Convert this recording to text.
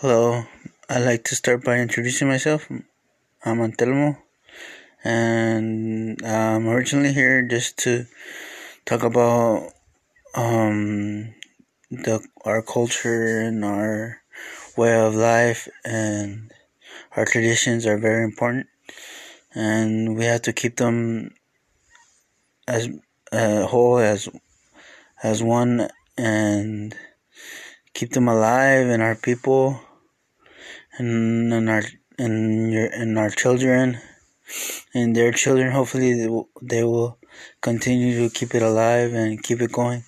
Hello, I'd like to start by introducing myself. I'm Antelmo, and I'm originally here just to talk about um, the our culture and our way of life, and our traditions are very important, and we have to keep them as uh, whole as as one and keep them alive in our people and in our in your in our children and their children. Hopefully they will, they will continue to keep it alive and keep it going